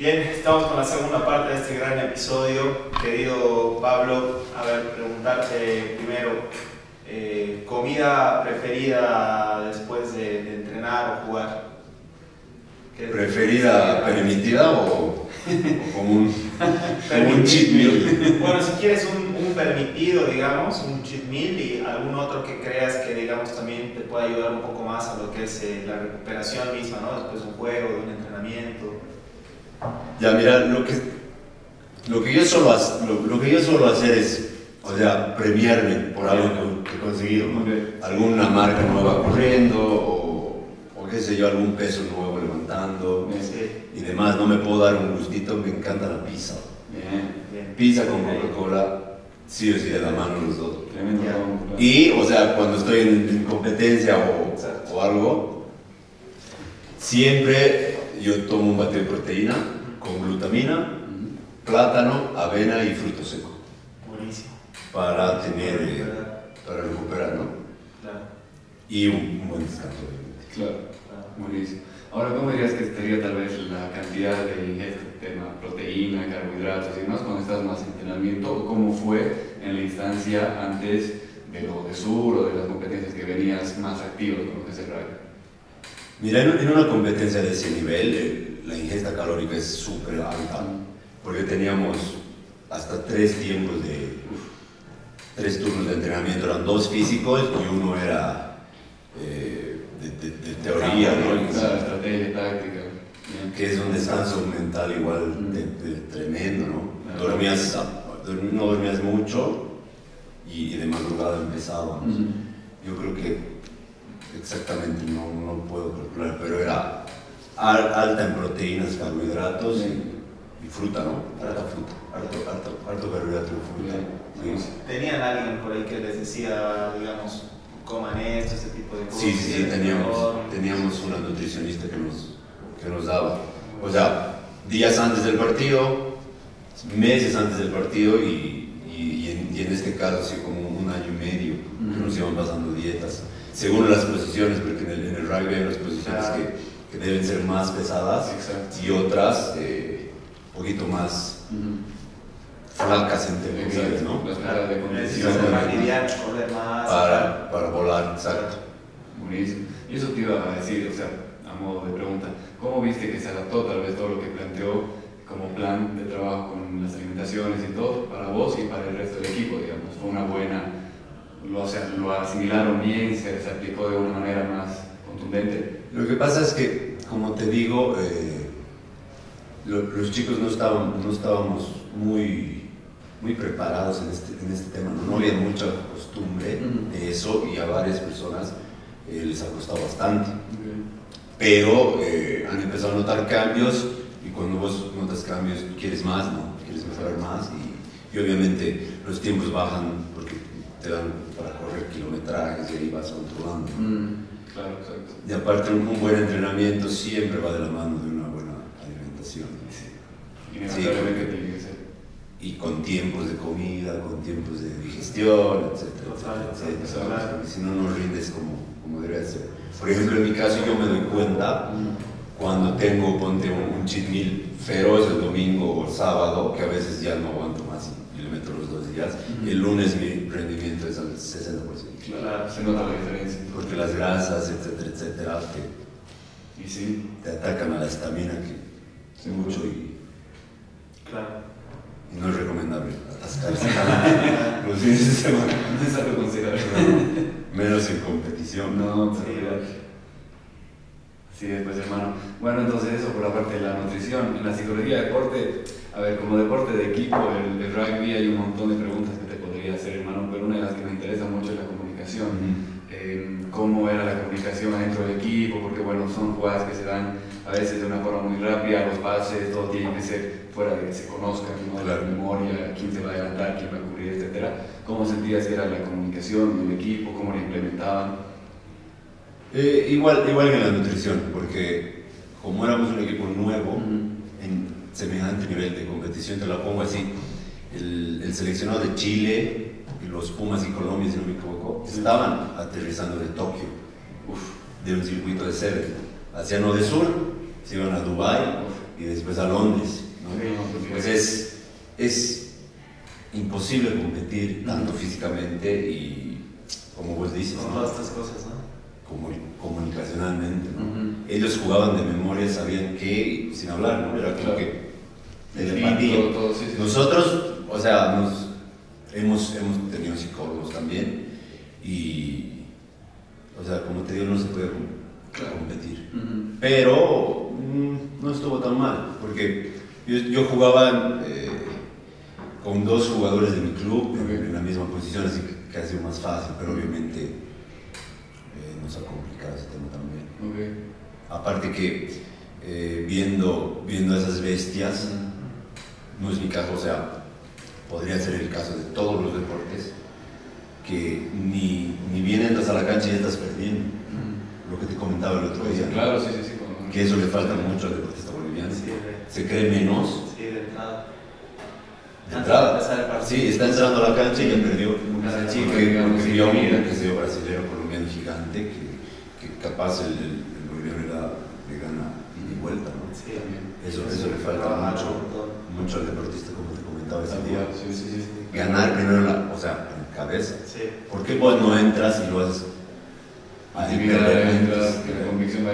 Bien, estamos con la segunda parte de este gran episodio. Querido Pablo, a ver, preguntarte primero, eh, ¿comida preferida después de, de entrenar o jugar? ¿Qué- ¿Preferida permitida o, o como un, como un cheat meal? Bueno, si quieres un, un permitido, digamos, un cheat meal y algún otro que creas que, digamos, también te pueda ayudar un poco más a lo que es eh, la recuperación misma, ¿no? Después de un juego, de un entrenamiento. Ya, mira, lo que, lo que, yo, suelo, hac- lo, lo que yo suelo hacer es, o sea, premiarme por algo que, he conseguido, ¿no? Ok. Alguna marca nueva corriendo o, o qué sé yo, algún peso nuevo levantando y demás. No me puedo dar un gustito, me encanta la pizza. Bien, bien. Pizza con Coca-Cola, sí o sí de la mano los dos. Y, o sea, cuando estoy en, en competencia o, o algo, siempre yo tomo un batido de proteína con glutamina, plátano, avena y fruto seco Buenísimo. para tener, eh, para recuperar, ¿no? Claro, Y un, un buen descanso, obviamente. Claro, claro. buenísimo. Ahora, ¿cómo dirías que sería tal vez la cantidad de ingesta, tema proteína, carbohidratos y demás cuando estás más en entrenamiento? ¿O cómo fue en la instancia antes de lo de sur o de las competencias que venías más activo con lo que rugby? Mira, en, en una competencia de ese nivel, eh, la ingesta calórica es súper alta, porque teníamos hasta tres tiempos de, tres turnos de entrenamiento, eran dos físicos y uno era eh, de, de- de teoría, ¿no? Estrategia, táctica. Que es un descanso mental igual de, tremendo, ¿no? Dormías, dorm- no dormías mucho y, de madrugada empezaba. Ujú. Yo creo que exactamente no, no puedo calcular, pero era alta en proteínas, carbohidratos y, y fruta, ¿no? Harta fruta, harto, harto, harto carbohidrato y fruta. Sí, ¿Tenían alguien por ahí que les decía, digamos, coman esto, este tipo de cosas? sí, sí, sí, teníamos, teníamos una nutricionista que nos, que nos daba. O sea, días antes del partido, meses antes del partido y, y- y en, y en este caso sí como un año y medio que nos iban pasando dietas. Según las posiciones, porque en el, en el rugby hay unas posiciones Claro. que, que deben ser más pesadas Exacto. y otras eh, un poquito más Ujú. flacas entre comillas, ¿no? Las caras de condición. más. Para, para volar, exacto. Buenísimo. Y eso te iba a decir, o sea, a modo de pregunta, ¿cómo viste que se adaptó tal vez todo lo que planteó como plan de trabajo con las alimentaciones y todo para vos y para el resto del equipo, digamos? ¿Fue una buena, lo, o sea, lo asimilaron bien, se, se aplicó de una manera más contundente? Lo que pasa es que, como te digo, eh, lo- los chicos no, estaban, no estábamos muy, muy preparados en este, en este tema, no, No había mucha costumbre de eso y a varias personas eh, les ha costado bastante. Pero eh, han empezado a notar cambios y cuando vos notas cambios quieres más, ¿no? Quieres mejorar más y, y obviamente los tiempos bajan porque te dan para correr kilometrajes y ahí vas controlando. Mm, claro, exacto. Y aparte un, un buen entrenamiento siempre va de la mano de una buena alimentación. Y con tiempos de comida, con tiempos de digestión, etcétera, etcétera, etcétera. claro. Porque Si no, no rindes como, como debería ser. Por ejemplo, en mi caso yo me doy cuenta cuando tengo, ponte un, un cheat meal feroz el domingo o el sábado, que a veces ya no aguanto más y, le meto los dos días, el lunes mi rendimiento es al 60%. Claro, se nota la diferencia. Porque las grasas, etcétera, etcétera, te, Y sí, te atacan a la estamina que Sí. mucho y, Claro. y no es recomendable atascarse los fines de semana, no es algo considerable. menos en competición. No, Sí, pero igual. Sí, pues hermano. Bueno, entonces eso por la parte de la nutrición. En la psicología de deporte, a ver, como deporte de equipo, el, el rugby hay un montón de preguntas que te podría hacer, hermano, pero una de las que me interesa mucho es la comunicación. Eh, cómo era la comunicación dentro del equipo, porque bueno, son jugadas que se dan a veces de una forma muy rápida, los pases, todo tiene que ser fuera de que se conozcan, ¿no? La memoria, quién se va a adelantar, quién va a cubrir, etcétera. ¿Cómo sentías que era la comunicación del equipo, cómo la implementaban? Eh, igual, igual que en la nutrición, porque como éramos un equipo nuevo, Ujú. en semejante nivel de competición, te la pongo así, el, el seleccionado de Chile, los Pumas y Colombia, si no me equivoco, estaban aterrizando de Tokio, Uf, de un circuito de sede. Hacían de sur, se iban a Dubai y después a Londres. ¿no? Pues es, es imposible competir tanto físicamente y, como vos dices, Con ¿no? todas estas cosas, ¿no? Comu- comunicacionalmente. Ellos jugaban de memoria, sabían qué, sin hablar, ¿no? Era como Claro. que telepatía. sí, sí. Nosotros, o sea, nos, hemos, hemos tenido psicólogos también y, o sea, como te digo, no se puede Claro. competir. Ujú. Pero mm, no estuvo tan mal, porque yo, yo jugaba eh, con dos jugadores de mi club en- Ok. en la misma posición, así que, que ha sido más fácil, pero obviamente nos ha complicado ese tema también. Ok. Aparte que eh, viendo, viendo esas bestias, no es mi caso, o sea, podría ser el caso de todos los deportes, que ni, ni bien entras a la cancha y ya estás perdiendo. Ujú. Lo que te comentaba el otro día. Claro, sí, sí, sí. que eso le falta mucho al deportista boliviano. Sí, de- Se cree menos sí, de entrada. de entrada. Sí, está entrando a la cancha y ya perdió. Sí, digamos, porque sin vio un que se dio brasileño colombiano gigante que, que capaz el, el, el boliviano le, le gana ida y vuelta, ¿no? Sí, también. Eso, eso le falta mucho, mucho al deportista, como te comentaba ese día. Sí, sí, sí. Ganar primero, la, o sea, en cabeza. Sí. ¿Por qué vos no entras y lo haces?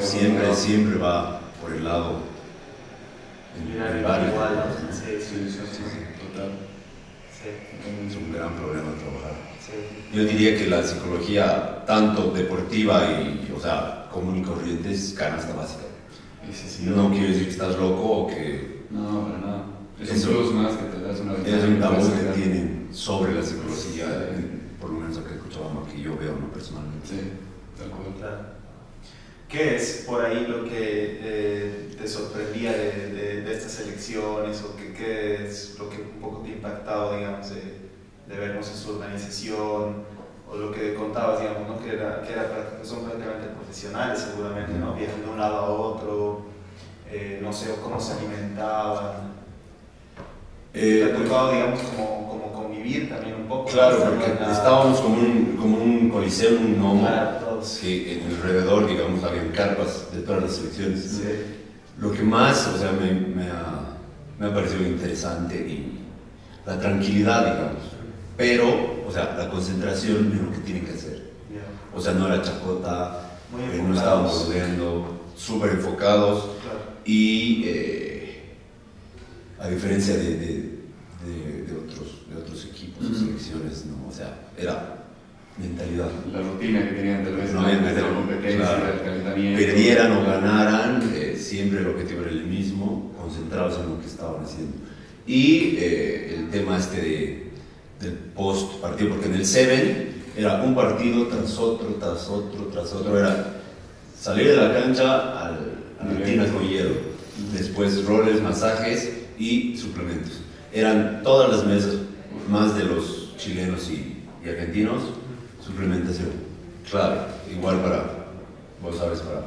Siempre, lado. siempre va por el lado. En, en varios igual, sí, sí, sí, total. Sí, Es un gran problema trabajar. sí. Yo diría que la psicología, tanto deportiva y, o sea, común y corriente, es canasta básica. Sí, sí. No quiere decir que estás loco o que No, para nada. Es Eso- un plus más que te das una es un tabú que tienen sobre la psicología, por lo menos acá en Cochabamba, que yo veo ¿no? personalmente. Sí, tal cual. Claro. ¿Qué es por ahí lo que eh, te sorprendía de, de- de estas elecciones o que, qué es lo que un poco te ha impactado, digamos, de, de ver no sé, su organización o lo que contabas, digamos, ¿no? que, era, que era, son prácticamente profesionales seguramente, ¿no? viajan de un lado a otro, eh, no sé, cómo se alimentaban. ¿Te Eh, ha tocado, digamos, como, como convivir también un poco? claro, porque En estábamos como un, como un coliseo, un gnomo, Claro, todos. que en alrededor, digamos, habían carpas de todas las selecciones. Sí. Lo que más, o sea, me, me ha, me ha parecido interesante y la tranquilidad, digamos. Pero, o sea, la concentración en lo que tienen que hacer. O sea, no era chacota, eh, no estábamos bordeando, súper enfocados Claro. y eh, a diferencia de, de, de- de otros, de otros equipos o Ujú. selecciones, ¿no? O sea, era mentalidad. La rutina que tenían tal vez No, antes de la competencia, claro. el calentamiento. Perdieran o ganaran, eh, siempre el objetivo era el mismo, concentrados en lo que estaban haciendo. Y eh, el tema este de, del post partido, porque en el Seven era un partido tras otro, tras otro, tras otro, era salir de la cancha al, a la tina con hielo, después roles, masajes y suplementos. Eran todas las mesas, más de los chilenos y, y argentinos, suplementación. Claro, igual para, vos sabes, para,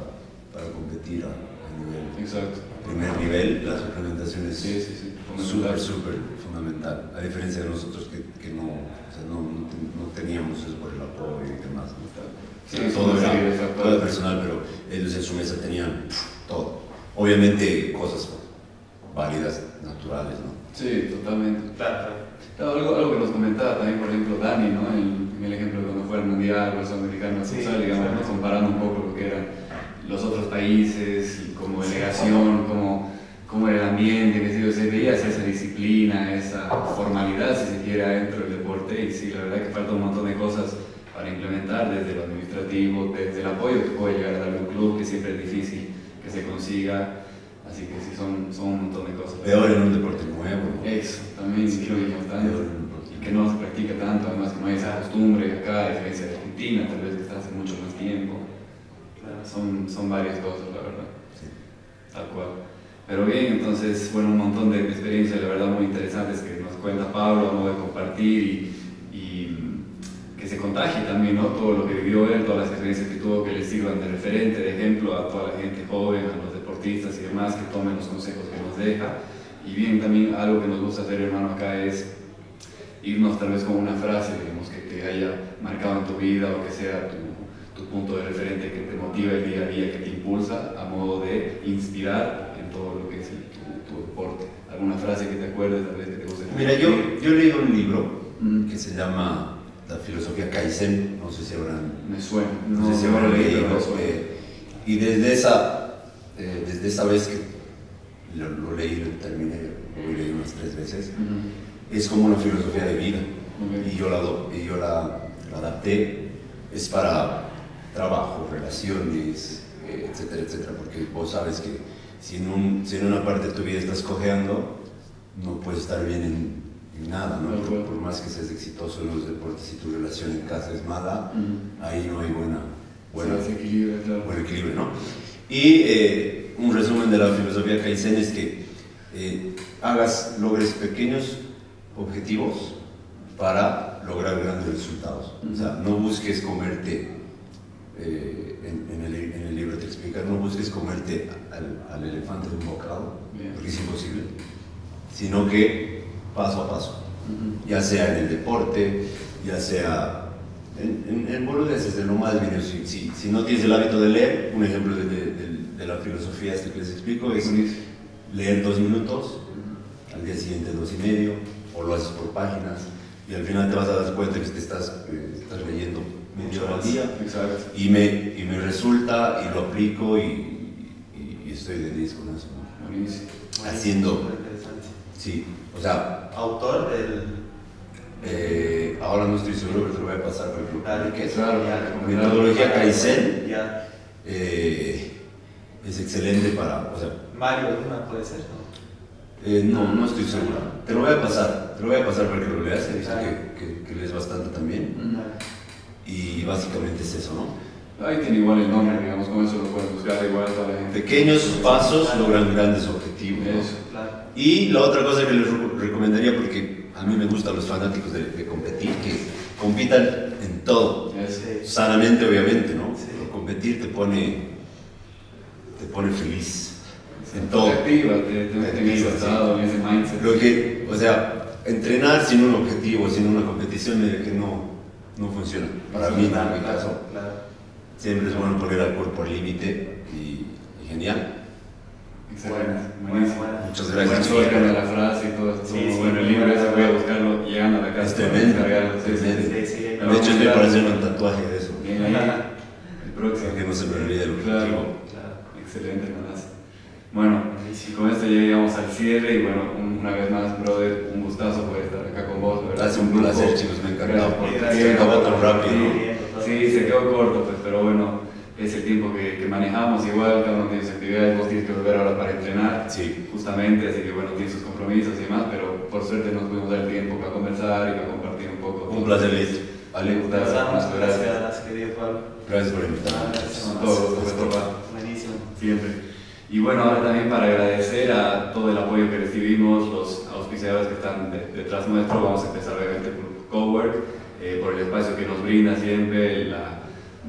para competir a, a nivel Exacto. primer nivel, la suplementación es Sí, sí, sí. súper, Fundamental. súper fundamental. A diferencia de nosotros que, que no, o sea, no, no, ten- no teníamos eso por el apoyo y demás. ¿no? Sí, todo era todo personal, pero ellos en su mesa tenían pf, todo. Obviamente cosas válidas, naturales, ¿no? Sí, totalmente. Claro, algo, algo que nos comentaba también, por ejemplo, Dani, ¿no? En, el ejemplo de cuando fue al Mundial o el Sudamericano de Sí, digamos, comparando un poco lo que eran los otros países como delegación, como, cómo era el ambiente, que se, se veía esa disciplina, esa formalidad, si se quiere, dentro del deporte. Y sí, la verdad que falta un montón de cosas para implementar desde lo administrativo, desde el apoyo que puede llegar a dar un club, que siempre es difícil que se consiga. Así que sí, son, son un montón de cosas. Peor en un deporte nuevo. Eso, también creo que es bastante. Peor en un deporte Y que no practica tanto, además que no hay esa costumbre acá, a diferencia de Argentina, tal vez que está hace mucho más tiempo. claro. Son, son varias cosas, la verdad, Sí. tal cual. Pero bien, entonces, bueno, un montón de experiencias, la verdad, muy interesantes que nos cuenta Pablo, ¿no? de compartir y, y que se contagie también, ¿no? Todo lo que vivió él, todas las experiencias que tuvo, que le sirvan de referente, de ejemplo a toda la gente joven, a los deportistas y demás, que tomen los consejos que nos deja. Y bien, también algo que nos gusta hacer, hermano, acá es irnos tal vez con una frase, digamos, que te haya marcado en tu vida o que sea tu, tu punto de referente que te motiva el día a día, que te impulsa a modo de inspirar en todo lo que es el- tu, frase que te acuerdes, tal vez que te guste. Mira, yo, yo leído un libro Mm. que se llama La filosofía Kaizen, no sé si habrán, Me suena. no sé si no habrán leí, leído, suena. eh, y desde esa, eh, desde esa vez que lo, lo leí, lo terminé, lo leí unas tres veces, Ujú. Es como una filosofía de vida. Y yo la, y yo la, la adapté, es para trabajo, relaciones, eh, etcétera, etcétera, porque vos sabes que si en, un, si en una parte de tu vida estás cojeando, no puedes estar bien en, en nada, ¿no? Por, por más que seas exitoso en los deportes y tu relación en casa es mala, ahí no hay buena, buena, Se desequilibra, claro. buen equilibrio, ¿no? Y eh, un resumen de la filosofía Kaizen es que eh, hagas, logres pequeños objetivos para lograr grandes resultados. O sea, no busques comerte, eh, en, en el, en el libro te explica, no busques comerte al, al elefante de un bocado, porque es imposible, sino que paso a paso. Ya sea en el deporte, ya sea en, en, en boludeces, de lo más mínimo. Si, si, si no tienes el hábito de leer, un ejemplo de, de- de- de la filosofía este que les explico es leer dos minutos, al día siguiente dos y medio, o lo haces por páginas, y al final te vas a dar cuenta que te estás, eh, estás leyendo hora al día, Exacto. y me, y me resulta, y lo aplico, y, y- y estoy de 10 con eso. ¿no? Buenísimo. Haciendo. Interesante. Sí, o sea, Autor del. Eh, ahora no estoy seguro, pero te lo voy a pasar para que lo Dale, publiques. Claro, Metodología Kaizen Ya. eh, es excelente para. O sea, Mario Luna puede ser, ¿no? Eh, no, no estoy seguro. Te lo voy a pasar, te lo voy a pasar para que lo leas. He visto que, que, que lees bastante también. Y básicamente es eso, ¿no? Ahí tiene igual el nombre, digamos, con eso lo pueden buscar igual toda la gente. Pequeños pasos logran grandes objetivos. ¿no? Eso. Claro. Y la otra cosa que les re- recomendaría, porque a mí me gustan los fanáticos de, de competir, que compitan en todo. Sí. Sanamente, obviamente, ¿no? Sí. Pero competir te pone, te pone feliz en Te todo. te, te mete en ese sí. estado, en ese mindset. Lo que, o sea, entrenar sin un objetivo, sin una competición, es que no, no funciona. Para mí, en mi caso, Claro. siempre es bueno poner al cuerpo al límite y, y genial. Excelente. Bueno, bueno, bueno. Muchas Bueno, gracias. suelta de la frase y todo eso. Sí, sí, bueno, el libro ese voy a buscarlo llegando a la casa. Es tremendo, De hecho, estoy claro. para hacer un tatuaje de eso. Bien ahí. El próximo. Para que no se me olvide el Claro. objetivo. Claro. Excelente, hermanazo. Buenísimo. con esto ya llegamos al cierre y bueno, un- una vez más, brother, un gustazo poder estar acá con vos, ¿verdad? Gracias, un placer, chicos, me. Gracias Gracias, tiempo. acabó tan rápido. Sí, sí, se quedó corto, pues, pero bueno, es el tiempo que, que manejamos igual, cada uno tiene sus actividades, vos tienes que volver ahora para entrenar, Sí. justamente, así que bueno, tiene sus compromisos y demás, pero por suerte nos pudimos dar el tiempo para conversar y para compartir un poco. Un placer. Vale, Nos gracias. gracias. gracias, querido Pablo. Gracias por invitarme. Con todo gusto, pues, papá. Buenísimo. Siempre. Y bueno, ahora también para agradecer a todo el apoyo que recibimos, los auspiciadores que están de- detrás nuestro, vamos a empezar obviamente por Cowork, eh, por el espacio que nos brinda siempre, la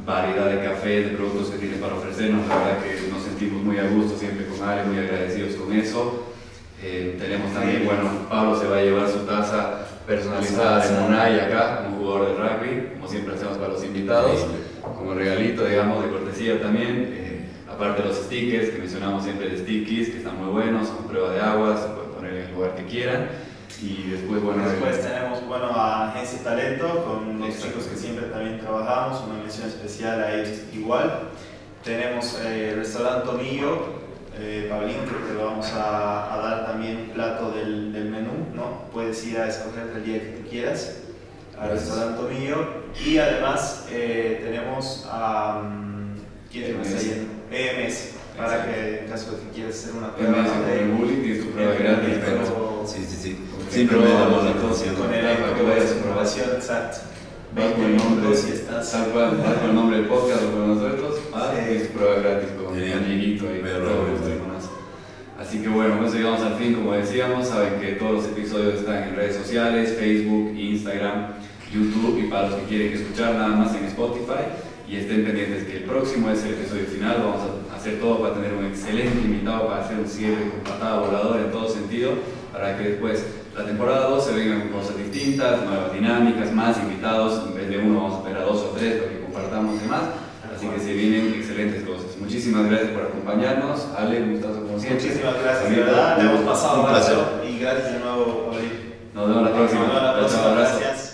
variedad de cafés, de productos que tiene para ofrecernos, la verdad que nos sentimos muy a gusto siempre con Ale, muy agradecidos con eso. Eh, tenemos también, bueno, Pablo se va a llevar su taza personalizada de Monay acá, como jugador de rugby, como siempre hacemos para los invitados como regalito, digamos, de cortesía también. eh, aparte de los stickers que mencionamos siempre de stickies, que están muy buenos, con prueba de agua, se pueden poner en el lugar que quieran. Y después, bueno, Después el- tenemos bueno, a Agencia Talento con los Exacto. chicos que siempre también trabajamos, una mención especial a ellos igual. Tenemos eh, el restaurante Tomillo, eh, Pablín, que te vamos a, a dar también un plato del, del menú, ¿no? Puedes ir a escoger el día que tú quieras al restaurante Tomillo. Y además eh, tenemos a... mm, ¿Quién más PMS. para que en caso de que quieras hacer una prueba MS con el de- bullying, tienes tu prueba gratis. Sí, sí, sí. Siempre me llamó la con el Para que vayas a aprobación, exacto. Vas con 20 el nombre, minutos y estás. vas con el nombre del podcast o con nosotros, tienes tu prueba gratis con el esto. telefonazo. Así que bueno, con eso llegamos al fin, como decíamos, saben que todos los episodios están en redes sociales, Facebook, Instagram, YouTube y para los que quieren escuchar nada más en Spotify y estén pendientes que el próximo es el episodio final, vamos a hacer todo para tener un excelente invitado para hacer un cierre con patada voladora en todo sentido, para que después la temporada 2 se vengan con cosas distintas, nuevas dinámicas, más invitados, en vez de uno vamos a ver a dos o tres para que compartamos y más, así que se vienen excelentes cosas. Muchísimas gracias por acompañarnos, Ale, un gustazo como siempre. Muchísimas gracias, de verdad. Le hemos pasado un placer. y gracias de nuevo, Abril. Nos vemos la